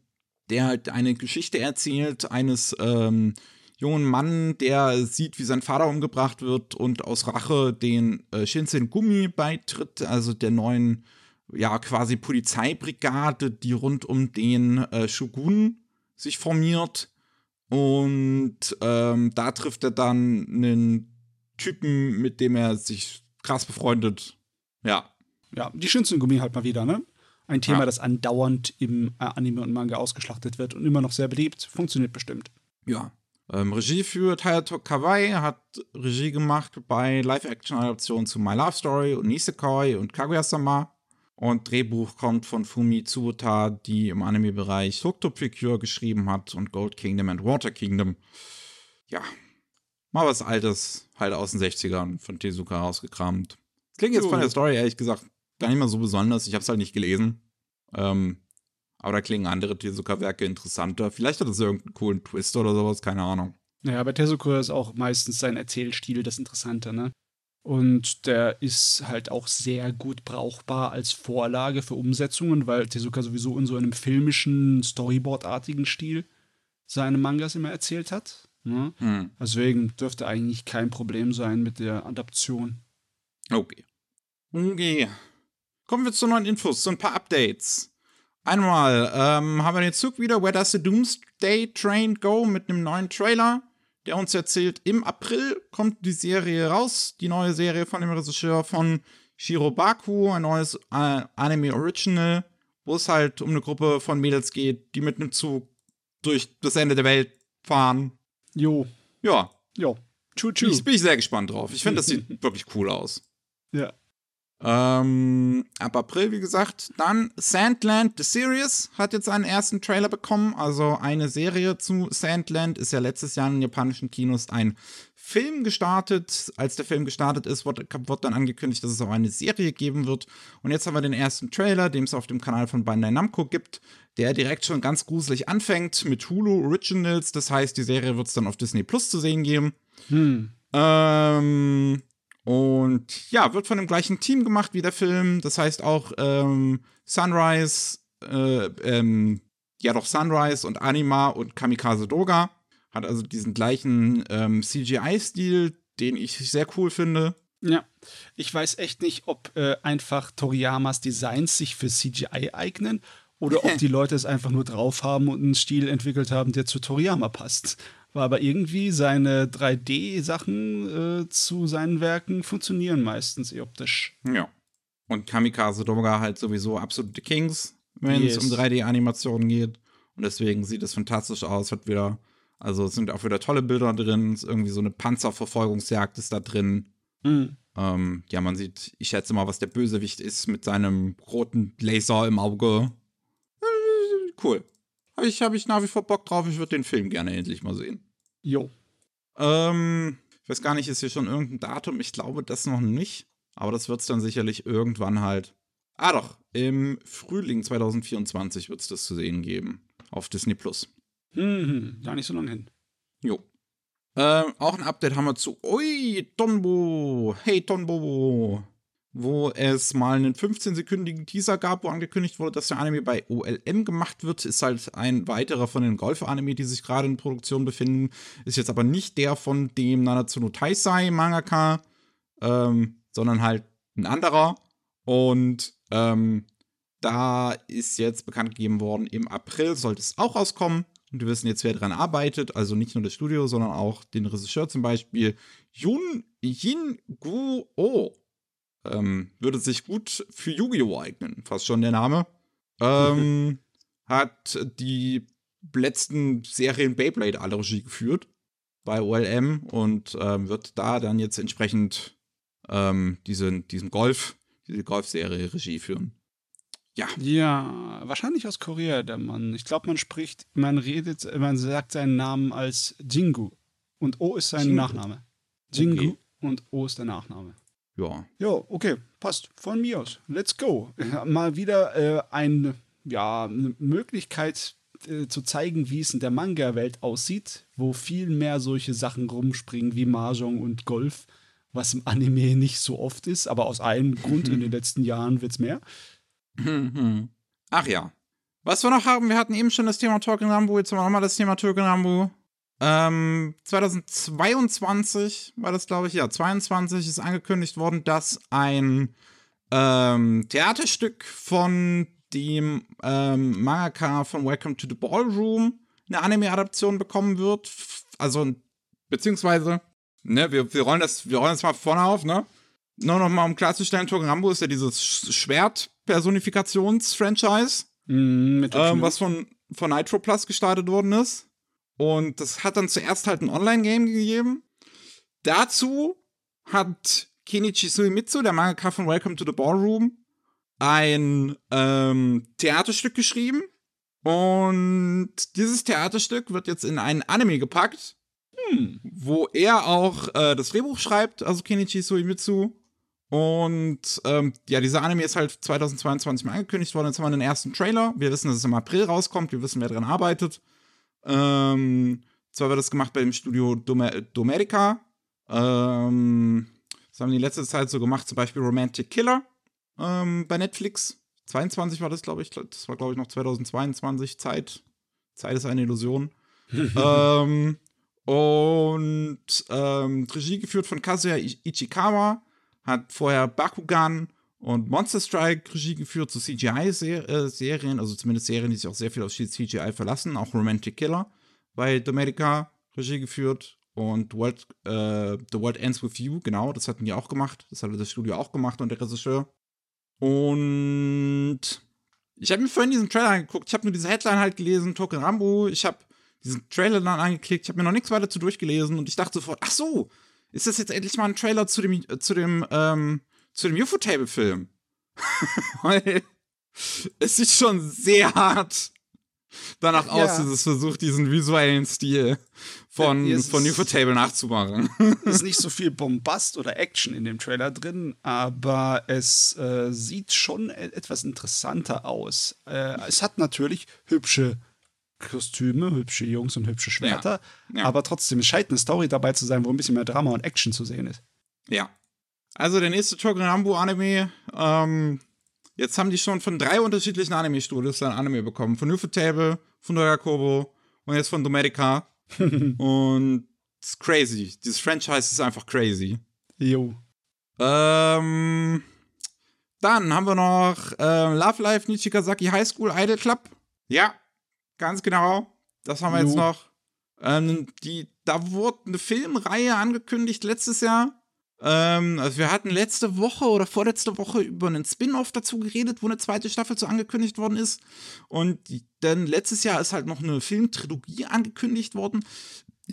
der halt eine Geschichte erzählt eines ähm, jungen Mann, der sieht, wie sein Vater umgebracht wird und aus Rache den äh, Shinsen Gumi beitritt, also der neuen, ja, quasi Polizeibrigade, die rund um den äh, Shogun sich formiert. Und ähm, da trifft er dann einen Typen, mit dem er sich krass befreundet. Ja. Ja, die Shinsengumi halt mal wieder, ne? Ein Thema, Ja. das andauernd im äh, Anime und Manga ausgeschlachtet wird und immer noch sehr beliebt. Funktioniert bestimmt. Ja. Ähm, Regie führt Hayato Kawai, hat Regie gemacht bei Live-Action-Adaptionen zu My Love Story und Nisekoi und Kaguya-sama. Und Drehbuch kommt von Fumi Tsuta, die im Anime-Bereich Hooked Precure geschrieben hat und Gold Kingdom and Water Kingdom. Ja. Mal was Altes, halt aus den 60ern von Tezuka rausgekramt. Das klingt jetzt von der Story ehrlich gesagt gar nicht mal so besonders. Ich habe es halt nicht gelesen. Ähm, aber da klingen andere Tezuka-Werke interessanter. Vielleicht hat es irgendeinen coolen Twist oder sowas, keine Ahnung. Naja, bei Tezuka ist auch meistens sein Erzählstil das Interessante, ne? Und der ist halt auch sehr gut brauchbar als Vorlage für Umsetzungen, weil Tezuka sowieso in so einem filmischen, Storyboard-artigen Stil seine Mangas immer erzählt hat. Ne? Hm. Deswegen dürfte eigentlich kein Problem sein mit der Adaption. Okay. Okay. Kommen wir zu neuen Infos, zu ein paar Updates. Einmal ähm, haben wir den Zug wieder, Where Does the Doomsday Train Go, mit einem neuen Trailer, der uns erzählt, im April kommt die Serie raus, die neue Serie von dem Regisseur von Shirobaku, ein neues äh, Anime Original, wo es halt um eine Gruppe von Mädels geht, die mit einem Zug durch das Ende der Welt fahren. Jo, Ja, jo. Tschu, tschu. ich, bin ich sehr gespannt drauf. Ich finde, das sieht wirklich cool aus. Ja. Ähm, ab April, wie gesagt. Dann Sandland The Series hat jetzt einen ersten Trailer bekommen. Also eine Serie zu Sandland ist ja letztes Jahr in den japanischen Kinos ein Film gestartet. Als der Film gestartet ist, wurde, wurde dann angekündigt, dass es auch eine Serie geben wird. Und jetzt haben wir den ersten Trailer, den es auf dem Kanal von Bandai Namco gibt, der direkt schon ganz gruselig anfängt mit Hulu Originals. Das heißt, die Serie wird es dann auf Disney Plus zu sehen geben. Hm. Ähm, und ja, wird von dem gleichen Team gemacht wie der Film. Das heißt auch ähm, Sunrise, äh, ähm, ja doch Sunrise und Anima und Kamikaze Doga. Hat also diesen gleichen ähm, CGI-Stil, den ich sehr cool finde. Ja, ich weiß echt nicht, ob äh, einfach Toriyamas Designs sich für CGI eignen oder ob die Leute es einfach nur drauf haben und einen Stil entwickelt haben, der zu Toriyama passt. War aber irgendwie seine 3D-Sachen äh, zu seinen Werken funktionieren meistens eh optisch. Ja. Und Kamikaze Doga halt sowieso absolute Kings, wenn Yes. es um 3D-Animationen geht. Und deswegen sieht es fantastisch aus. Hat wieder, also es sind auch wieder tolle Bilder drin. Ist irgendwie so eine Panzerverfolgungsjagd ist da drin. Hm. Ähm, ja, man sieht, ich schätze mal, was der Bösewicht ist mit seinem roten Laser im Auge. Äh, Cool. Habe ich, hab ich nach wie vor Bock drauf. Ich würde den Film gerne endlich mal sehen. Jo. Ähm, ich weiß gar nicht, ist hier schon irgendein Datum? Ich glaube das noch nicht. Aber das wird es dann sicherlich irgendwann halt. Ah doch, im Frühling 2024 wird es das zu sehen geben. Auf Disney Plus. Hm, hm, gar nicht so lange hin. Jo. Ähm, auch ein Update haben wir zu Ui, Tonbo. Hey, Tonbo. Wo es mal einen 15-sekündigen Teaser gab, wo angekündigt wurde, dass der Anime bei OLM gemacht wird. Ist halt ein weiterer von den Golf-Anime, die sich gerade in Produktion befinden. Ist jetzt aber nicht der von dem Nanatsuno Taisai Mangaka, ähm, sondern halt ein anderer. Und ähm, da ist jetzt bekannt gegeben worden, im April sollte es auch rauskommen. Und wir wissen jetzt, wer dran arbeitet. Also nicht nur das Studio, sondern auch den Regisseur zum Beispiel. Yun Yin Gu Oh. Ähm, würde sich gut für Yu-Gi-Oh! eignen. Fast schon der Name. Ähm, hat die letzten Serien Beyblade alle Regie geführt bei OLM und ähm, wird da dann jetzt entsprechend ähm, diese, diesen Golf, diese Golfserie Regie führen. Ja, Ja, wahrscheinlich aus Korea, der Mann. Ich glaube, man spricht, man redet, man sagt seinen Namen als Jingu. Und O ist sein. Nachname. Jingu Okay. und O ist der Nachname. Ja. Ja, okay, passt. Von mir aus. Let's go. Mal wieder äh, ein, ja, eine Möglichkeit äh, zu zeigen, wie es in der Manga-Welt aussieht, wo viel mehr solche Sachen rumspringen wie Mahjong und Golf, was im Anime nicht so oft ist, aber aus einem Grund in den letzten Jahren wird es mehr. Ach ja. Was wir noch haben, wir hatten eben schon das Thema Tolkien Rambo, jetzt haben wir nochmal das Thema Tolkien Rambo. Ähm, 2022 war das, glaube ich, ja, 22 ist angekündigt worden, dass ein ähm, Theaterstück von dem ähm, Mangaka von Welcome to the Ballroom eine Anime-Adaption bekommen wird. Also, beziehungsweise, ne, wir, wir rollen das, wir rollen das mal vorne auf, ne? Nur noch mal um klarzustellen, Tolkien Rambo ist ja dieses Sch- Schwert-Personifikations-Franchise Mm, ähm, was von, von Nitro Plus gestartet worden ist. Und das hat dann zuerst halt ein Online-Game gegeben. Dazu hat Kenichi Suimitsu, der Mangaka von Welcome to the Ballroom, ein ähm, Theaterstück geschrieben. Und dieses Theaterstück wird jetzt in einen Anime gepackt, Hm. wo er auch äh, das Drehbuch schreibt, also Kenichi Suimitsu. Und ähm, ja, dieser Anime ist halt 2022 mal angekündigt worden. Jetzt haben wir den ersten Trailer. Wir wissen, dass es im April rauskommt. Wir wissen, wer dran arbeitet. Ähm, zwar wird das gemacht bei dem Studio Dome Domerica. Ähm, Das haben die letzte Zeit so gemacht, zum Beispiel Romantic Killer ähm, bei Netflix. 22 war das, glaube ich. Das war, glaube ich, noch 2022. Zeit. Zeit ist eine Illusion. ähm, und ähm, Regie geführt von Kazuya Ichikawa. Hat vorher Bakugan und Monster Strike Regie geführt zu CGI-Serien, äh, also zumindest Serien, die sich auch sehr viel auf CGI verlassen. Auch Romantic Killer bei Domenica Regie geführt. Und World, äh, The World Ends With You, genau, das hatten die auch gemacht. Das hatte das Studio auch gemacht und der Regisseur. Und ich habe mir vorhin diesen Trailer angeguckt. Ich habe nur diese Headline halt gelesen, Token Rambo. Ich habe diesen Trailer dann angeklickt. Ich habe mir noch nichts weiter zu durchgelesen und ich dachte sofort, ach so, ist das jetzt endlich mal ein Trailer zu dem, zu dem, ähm, zu dem UFO-Table-Film? Weil es sieht schon sehr hart danach ja. aus, dass es versucht, diesen visuellen Stil von, ja, von Ufotable nachzumachen. ist nicht so viel Bombast oder Action in dem Trailer drin, aber es äh, sieht schon e-, etwas interessanter aus. Äh, es hat natürlich hübsche Kostüme, hübsche Jungs und hübsche Schwerter, ja. aber trotzdem, es scheint eine Story dabei zu sein, wo ein bisschen mehr Drama und Action zu sehen ist. Ja. Also der nächste Token Rambo Anime ähm, Jetzt haben die schon von drei unterschiedlichen Anime-Studios ein Anime bekommen. Von Ufotable, von Kobo und jetzt von Dometica. und es ist crazy. Dieses Franchise ist einfach crazy. Jo. Ähm, dann haben wir noch äh, Love Life Nichigasaki High School Idol Club. Ja, ganz genau. Das haben wir jo. jetzt noch. Ähm, die, da wurde eine Filmreihe angekündigt letztes Jahr. Ähm, also wir hatten letzte Woche oder vorletzte Woche über einen Spin-off dazu geredet, wo eine zweite Staffel so angekündigt worden ist. Und dann letztes Jahr ist halt noch eine Filmtrilogie angekündigt worden.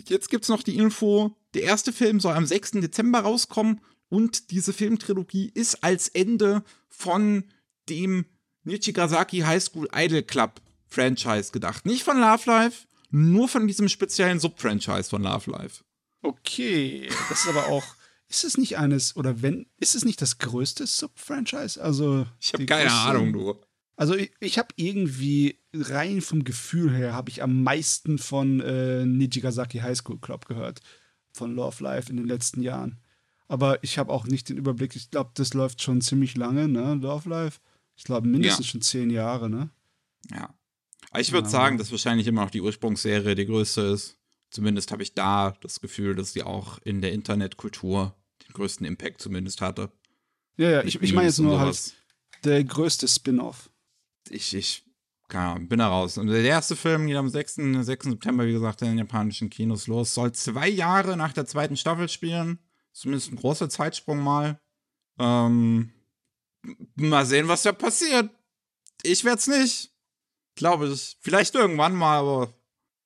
Jetzt gibt es noch die Info, der erste Film soll am 6. Dezember rauskommen und diese Filmtrilogie ist als Ende von dem Nichigasaki High School Idol Club Franchise gedacht. Nicht von Love Life, nur von diesem speziellen Sub-Franchise von Love Life. Okay, das ist aber auch ist es nicht eines, oder wenn, ist es nicht das größte Sub-Franchise? Also. Ich habe keine größte, Ahnung, du. Also ich, ich habe irgendwie rein vom Gefühl her habe ich am meisten von äh, Nijigasaki High School Club gehört. Von Love Life in den letzten Jahren. Aber ich habe auch nicht den Überblick. Ich glaube, das läuft schon ziemlich lange, ne? Love Life. Ich glaube mindestens ja. schon zehn Jahre, ne? Ja. Aber ich würde ja. sagen, dass wahrscheinlich immer noch die Ursprungsserie die größte ist. Zumindest habe ich da das Gefühl, dass sie auch in der Internetkultur den größten Impact zumindest hatte. Ja, ja, ich, ich meine jetzt nur halt der größte Spin-off. Ich, ich kann, bin da raus. Und der erste Film geht am 6. 6. September, wie gesagt, in den japanischen Kinos los. Soll zwei Jahre nach der zweiten Staffel spielen. Zumindest ein großer Zeitsprung mal. Ähm, mal sehen, was da passiert. Ich werde es nicht. Glaube ich. Vielleicht irgendwann mal, aber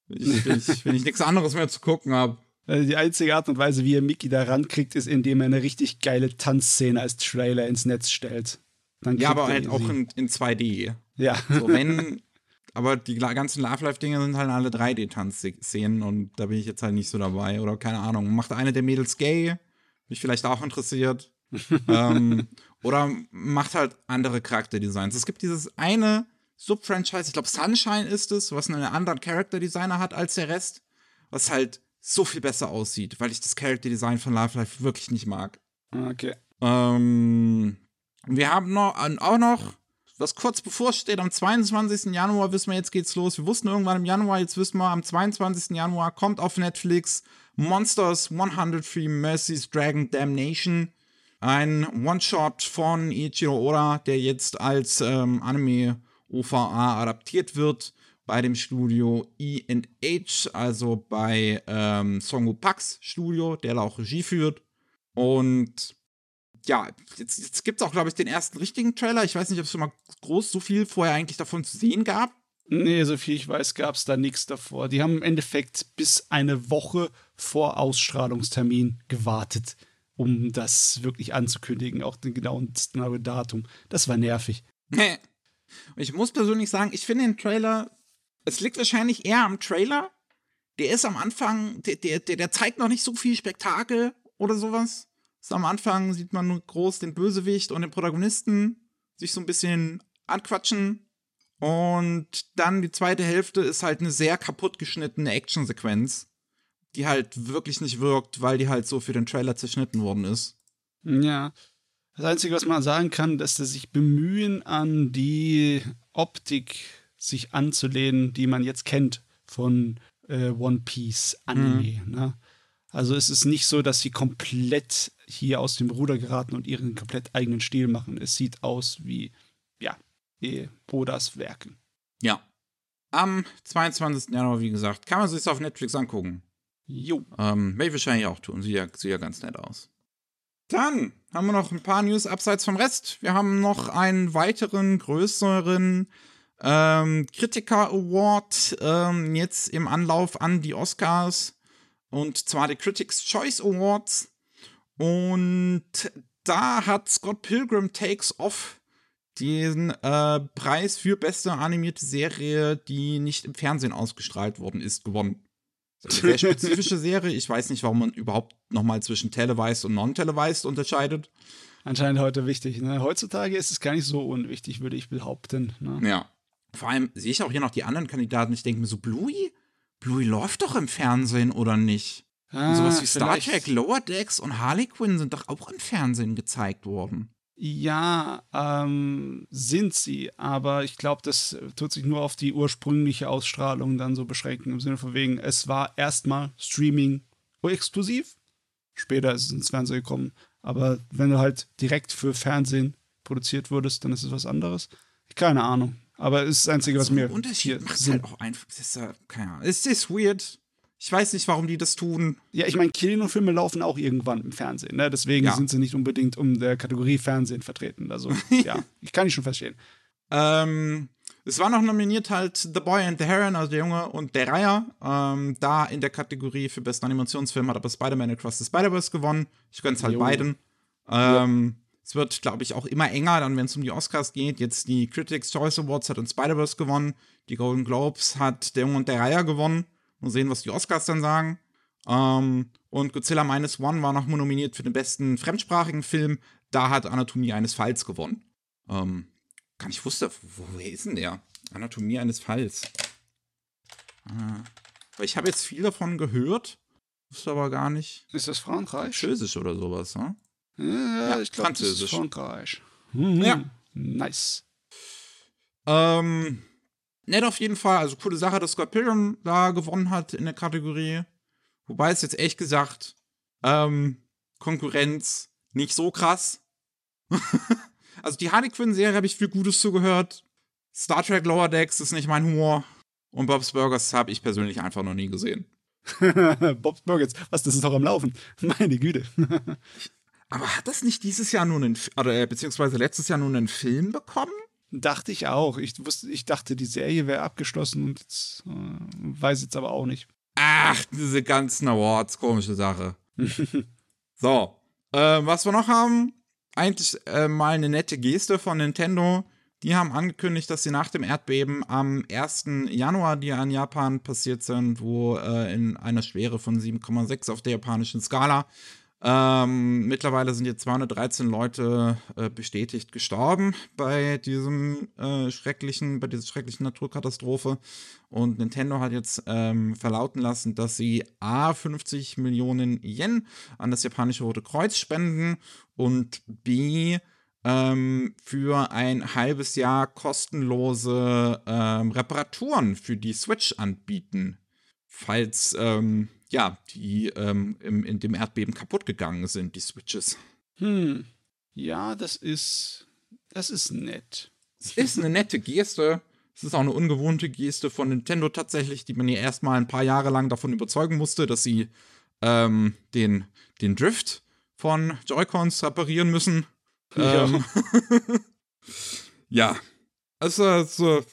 ich, ich, wenn ich nichts anderes mehr zu gucken habe. Also die einzige Art und Weise, wie er Mickey da rankriegt, ist, indem er eine richtig geile Tanzszene als Trailer ins Netz stellt. ja, aber halt auch in, in 2D. Ja. So, wenn, aber die ganzen Love Life-Dinge sind halt alle 3D-Tanzszenen und da bin ich jetzt halt nicht so dabei. Oder keine Ahnung. Macht eine der Mädels gay? Mich vielleicht auch interessiert. ähm, oder macht halt andere Charakterdesigns. Es gibt dieses eine Sub-Franchise, ich glaube Sunshine ist es, was einen anderen Charakterdesigner hat als der Rest, was halt so viel besser aussieht, weil ich das Charakterdesign von Life Life wirklich nicht mag. Okay. Ähm, wir haben noch, auch noch, was kurz bevorsteht, am 22. Januar wissen wir, jetzt geht's los. Wir wussten irgendwann im Januar, jetzt wissen wir, am 22. Januar kommt auf Netflix Monsters 103 Mercies Dragon Damnation. Ein One-Shot von Ichiro Oda, der jetzt als ähm, Anime OVA adaptiert wird bei dem Studio E&H, also bei ähm, Songo Pax Studio, der da auch Regie führt. Und ja, jetzt, jetzt gibt es auch, glaube ich, den ersten richtigen Trailer. Ich weiß nicht, ob es schon mal groß so viel vorher eigentlich davon zu sehen gab. Nee, so viel ich weiß, gab es da nichts davor. Die haben im Endeffekt bis eine Woche vor Ausstrahlungstermin gewartet, um das wirklich anzukündigen, auch den genauen Datum. Das war nervig. ich muss persönlich sagen, ich finde den Trailer, es liegt wahrscheinlich eher am Trailer. Der ist am Anfang, der, der, der zeigt noch nicht so viel Spektakel oder sowas. So am Anfang sieht man nur groß den Bösewicht und den Protagonisten sich so ein bisschen anquatschen. Und dann die zweite Hälfte ist halt eine sehr kaputt geschnittene Actionsequenz, die halt wirklich nicht wirkt, weil die halt so für den Trailer zerschnitten worden ist. Ja. Das Einzige, was man sagen kann, dass sie sich bemühen, an die Optik sich anzulehnen, die man jetzt kennt von äh, One Piece Anime. Mhm. Ne? Also es ist nicht so, dass sie komplett hier aus dem Ruder geraten und ihren komplett eigenen Stil machen. Es sieht aus wie, ja, Odas Werken. Ja. Am 22. Januar, wie gesagt, kann man sich auf Netflix angucken. Jo. Ähm, werde ich wahrscheinlich auch tun. Sieht ja, sieht ja ganz nett aus. Dann haben wir noch ein paar News abseits vom Rest. Wir haben noch einen weiteren, größeren ähm, Kritiker Award ähm, jetzt im Anlauf an die Oscars. Und zwar die Critics Choice Awards. Und da hat Scott Pilgrim Takes Off den äh, Preis für beste animierte Serie, die nicht im Fernsehen ausgestrahlt worden ist, gewonnen. Sehr spezifische Serie. Ich weiß nicht, warum man überhaupt nochmal zwischen televised und non-televised unterscheidet. Anscheinend heute wichtig. Ne? Heutzutage ist es gar nicht so unwichtig, würde ich behaupten. Ne? Ja. Vor allem sehe ich auch hier noch die anderen Kandidaten. Ich denke mir so, Bluey? Bluey läuft doch im Fernsehen, oder nicht? Ah, und sowas wie Star Trek, Lower Decks und Harley Quinn sind doch auch im Fernsehen gezeigt worden. Ja, ähm, sind sie, aber ich glaube, das tut sich nur auf die ursprüngliche Ausstrahlung dann so beschränken, im Sinne von wegen, es war erstmal Streaming exklusiv, später ist es ins Fernsehen gekommen, aber wenn du halt direkt für Fernsehen produziert wurdest, dann ist es was anderes. Keine Ahnung, aber es ist das Einzige, was so mir. Unterschied macht halt auch einfach, es ist, keine Ahnung, es ist weird. Ich weiß nicht, warum die das tun. Ja, ich meine, Kinofilme laufen auch irgendwann im Fernsehen, ne? Deswegen ja. sind sie nicht unbedingt um der Kategorie Fernsehen vertreten. Also, ja, ich kann ich schon verstehen. Ähm, es war noch nominiert halt The Boy and the Heron, also der Junge und der Reiher. Ähm, da in der Kategorie für besten Animationsfilm hat aber Spider-Man Across the Spider-Verse gewonnen. Ich gönn's halt jo. beiden. Ähm, ja. Es wird, glaube ich, auch immer enger, dann, wenn es um die Oscars geht. Jetzt die Critics' Choice Awards hat in Spider-Verse gewonnen. Die Golden Globes hat der Junge und der Reiher gewonnen. Mal sehen, was die Oscars dann sagen. Ähm, und Godzilla Minus One war noch nominiert für den besten fremdsprachigen Film. Da hat Anatomie eines Falls gewonnen. Ähm, gar nicht wusste, wo, wer ist denn der? Anatomie eines Falls. Weil ich habe jetzt viel davon gehört, wusste aber gar nicht. Ist das Frankreich? Französisch oder sowas, ne? Ja, ja ich glaube, das ist Frankreich. Mhm. Ja. Nice. Ähm, nett auf jeden Fall. Also coole Sache, dass Scott Pilgrim da gewonnen hat in der Kategorie. Wobei es jetzt echt gesagt, ähm, Konkurrenz nicht so krass. also die Harley Quinn-Serie habe ich viel Gutes zugehört. Star Trek Lower Decks ist nicht mein Humor. Und Bob's Burgers habe ich persönlich einfach noch nie gesehen. Bob's Burgers, was, das ist doch am Laufen. Meine Güte. Aber hat das nicht dieses Jahr nun einen, oder äh, beziehungsweise letztes Jahr nun einen Film bekommen? Dachte ich auch. Ich, wusste, ich dachte, die Serie wäre abgeschlossen und jetzt, äh, weiß jetzt aber auch nicht. Ach, diese ganzen Awards, komische Sache. so, äh, was wir noch haben, eigentlich äh, mal eine nette Geste von Nintendo. Die haben angekündigt, dass sie nach dem Erdbeben am 1. Januar, die in Japan passiert sind, wo äh, in einer Schwere von 7,6 auf der japanischen Skala ähm, mittlerweile sind jetzt 213 Leute äh, bestätigt gestorben bei diesem äh, schrecklichen, bei dieser schrecklichen Naturkatastrophe. Und Nintendo hat jetzt ähm, verlauten lassen, dass sie A 50 Millionen Yen an das japanische Rote Kreuz spenden und B ähm, für ein halbes Jahr kostenlose ähm, Reparaturen für die Switch anbieten. Falls ähm, ja, die ähm, im, in dem Erdbeben kaputt gegangen sind, die Switches. Hm. Ja, das ist. Das ist nett. Es ist eine nette Geste. Es ist auch eine ungewohnte Geste von Nintendo tatsächlich, die man ja erstmal ein paar Jahre lang davon überzeugen musste, dass sie ähm, den, den Drift von Joy-Cons reparieren müssen. Ja. Ähm, ja. Also, also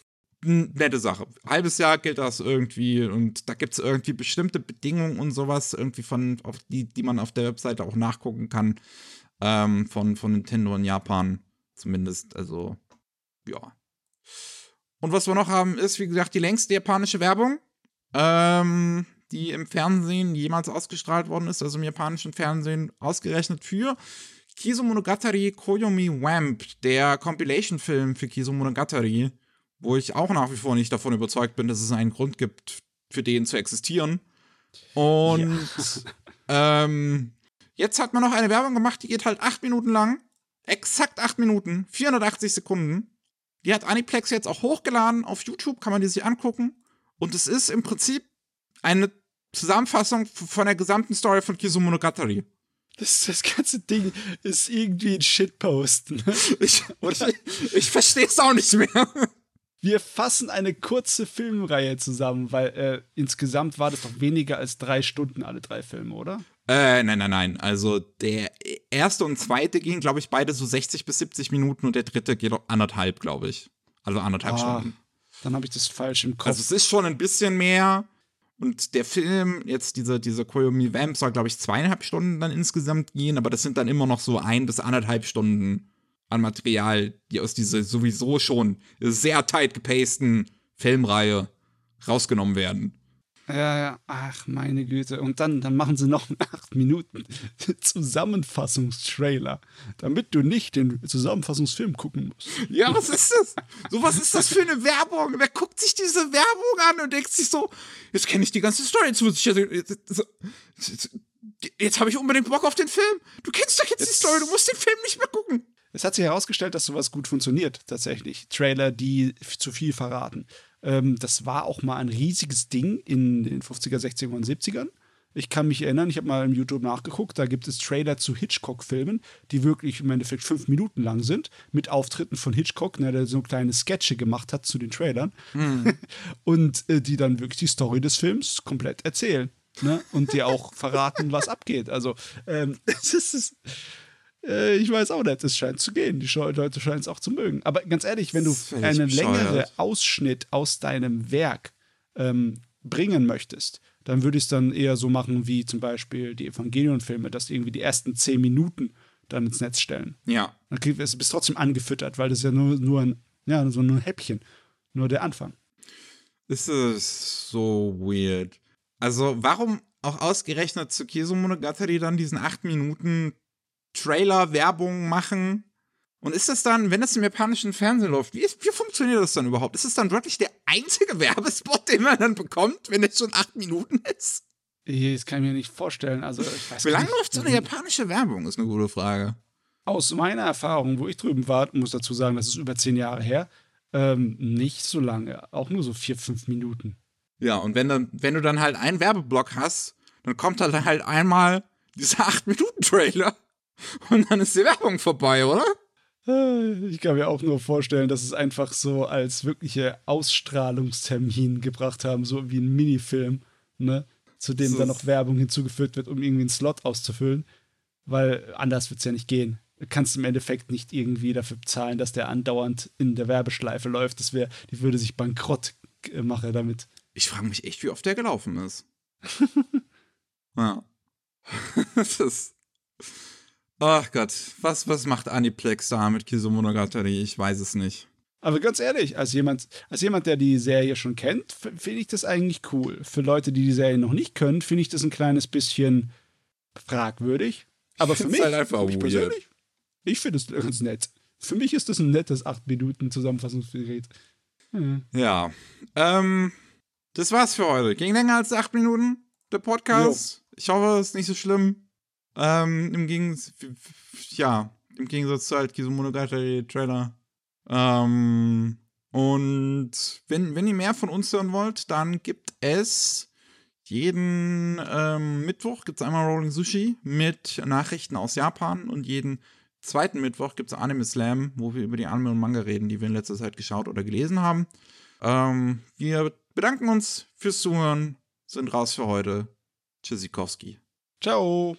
nette Sache. Halbes Jahr gilt das irgendwie und da gibt es irgendwie bestimmte Bedingungen und sowas, irgendwie von, die, die man auf der Webseite auch nachgucken kann, ähm, von, von Nintendo in Japan zumindest. Also, ja. Und was wir noch haben, ist, wie gesagt, die längste japanische Werbung, ähm, die im Fernsehen jemals ausgestrahlt worden ist, also im japanischen Fernsehen ausgerechnet für Kiso Monogatari Koyomi Wamp, der Compilation-Film für Kiso Monogatari wo ich auch nach wie vor nicht davon überzeugt bin, dass es einen Grund gibt, für den zu existieren. Und ja, ähm, Jetzt hat man noch eine Werbung gemacht, die geht halt acht Minuten lang. Exakt acht Minuten, 480 Sekunden. Die hat Aniplex jetzt auch hochgeladen auf YouTube, kann man die sich angucken. Und es ist im Prinzip eine Zusammenfassung von der gesamten Story von Kizumonogatari. Das, das ganze Ding ist irgendwie ein Shitpost. Ne? Ich, ich, ich verstehe es auch nicht mehr. Wir fassen eine kurze Filmreihe zusammen, weil äh, insgesamt war das doch weniger als drei Stunden, alle drei Filme, oder? Äh, nein, nein, nein. Also der erste und zweite gingen, glaube ich, beide so 60 bis 70 Minuten und der dritte geht auch anderthalb, glaube ich. Also anderthalb ah, Stunden. Dann habe ich das falsch im Kopf. Also es ist schon ein bisschen mehr. Und der Film, jetzt diese, diese Koyomi Vamp, soll, glaube ich, zweieinhalb Stunden dann insgesamt gehen, aber das sind dann immer noch so ein bis anderthalb Stunden an Material, die aus dieser sowieso schon sehr tight gepasten Filmreihe rausgenommen werden. Ja, ja, ach meine Güte. Und dann, dann machen sie noch einen 8 Minuten Zusammenfassungstrailer, damit du nicht den Zusammenfassungsfilm gucken musst. Ja, was ist das? So, was ist das für eine Werbung? Wer guckt sich diese Werbung an und denkt sich so, jetzt kenne ich die ganze Story, jetzt muss ich ja, jetzt habe ich unbedingt Bock auf den Film. Du kennst doch jetzt, jetzt die Story, du musst den Film nicht mehr gucken. Es hat sich herausgestellt, dass sowas gut funktioniert, tatsächlich. Trailer, die zu viel verraten. Ähm, das war auch mal ein riesiges Ding in den 50er, 60er und 70ern. Ich kann mich erinnern, ich habe mal im YouTube nachgeguckt, da gibt es Trailer zu Hitchcock-Filmen, die wirklich im Endeffekt fünf Minuten lang sind, mit Auftritten von Hitchcock, ne, der so kleine Sketche gemacht hat zu den Trailern. Mhm. und äh, die dann wirklich die Story des Films komplett erzählen. Ne? Und dir auch verraten, was abgeht. Also, ähm, es ist. Äh, ich weiß auch nicht, es scheint zu gehen. Die Leute scheinen es auch zu mögen. Aber ganz ehrlich, wenn du einen längeren Ausschnitt aus deinem Werk ähm, bringen möchtest, dann würde ich es dann eher so machen wie zum Beispiel die Evangelion-Filme, dass irgendwie die ersten zehn Minuten dann ins Netz stellen. Ja. Dann kriegst du bist trotzdem angefüttert, weil das ja nur, nur ein, ja, so ein Häppchen, nur der Anfang. Das ist so weird. Also, warum auch ausgerechnet zu Kiso Monogatari dann diesen acht Minuten Trailer, Werbung machen. Und ist das dann, wenn das im japanischen Fernsehen läuft, wie, ist, wie funktioniert das dann überhaupt? Ist es dann wirklich der einzige Werbespot, den man dann bekommt, wenn es schon acht Minuten ist? Das kann ich mir nicht vorstellen. Also, Wie lange läuft so eine japanische Werbung, ist eine gute Frage. Aus meiner Erfahrung, wo ich drüben war, muss dazu sagen, das ist über zehn Jahre her, ähm, nicht so lange. Auch nur so vier, fünf Minuten. Ja, und wenn, dann, wenn du dann halt einen Werbeblock hast, dann kommt halt, halt einmal dieser 8-Minuten-Trailer. Und dann ist die Werbung vorbei, oder? Ich kann mir auch nur vorstellen, dass es einfach so als wirkliche Ausstrahlungstermin gebracht haben, so wie ein Minifilm, ne? Zu dem dann noch Werbung hinzugefügt wird, um irgendwie einen Slot auszufüllen. Weil anders wird es ja nicht gehen. Du kannst im Endeffekt nicht irgendwie dafür bezahlen, dass der andauernd in der Werbeschleife läuft. Das wäre, die würde sich bankrott machen damit. Ich frage mich echt, wie oft der gelaufen ist. ja. das ist. Ach Gott, was, was macht Aniplex da mit Kizumonogatari? Ich weiß es nicht. Aber ganz ehrlich, als jemand, als jemand, der die Serie schon kennt, finde ich das eigentlich cool. Für Leute, die die Serie noch nicht können, finde ich das ein kleines bisschen fragwürdig. Aber für mich, halt einfach mich persönlich, ich finde es ganz nett. Für mich ist das ein nettes 8 Minuten Zusammenfassungsgerät. Hm. Ja. Ähm, das war's für heute. Ging länger als 8 Minuten, der Podcast. Jo. Ich hoffe, es ist nicht so schlimm. Ähm, Im Gegensatz, ja, im Gegensatz zu halt Kizumonogatari Trailer. Ähm, und wenn, wenn ihr mehr von uns hören wollt, dann gibt es jeden ähm, Mittwoch gibt es einmal Rolling Sushi mit Nachrichten aus Japan und jeden zweiten Mittwoch gibt es Anime Slam, wo wir über die Anime und Manga reden, die wir in letzter Zeit geschaut oder gelesen haben. Ähm, wir bedanken uns fürs Zuhören, sind raus für heute. Tschüssikowski. Ciao.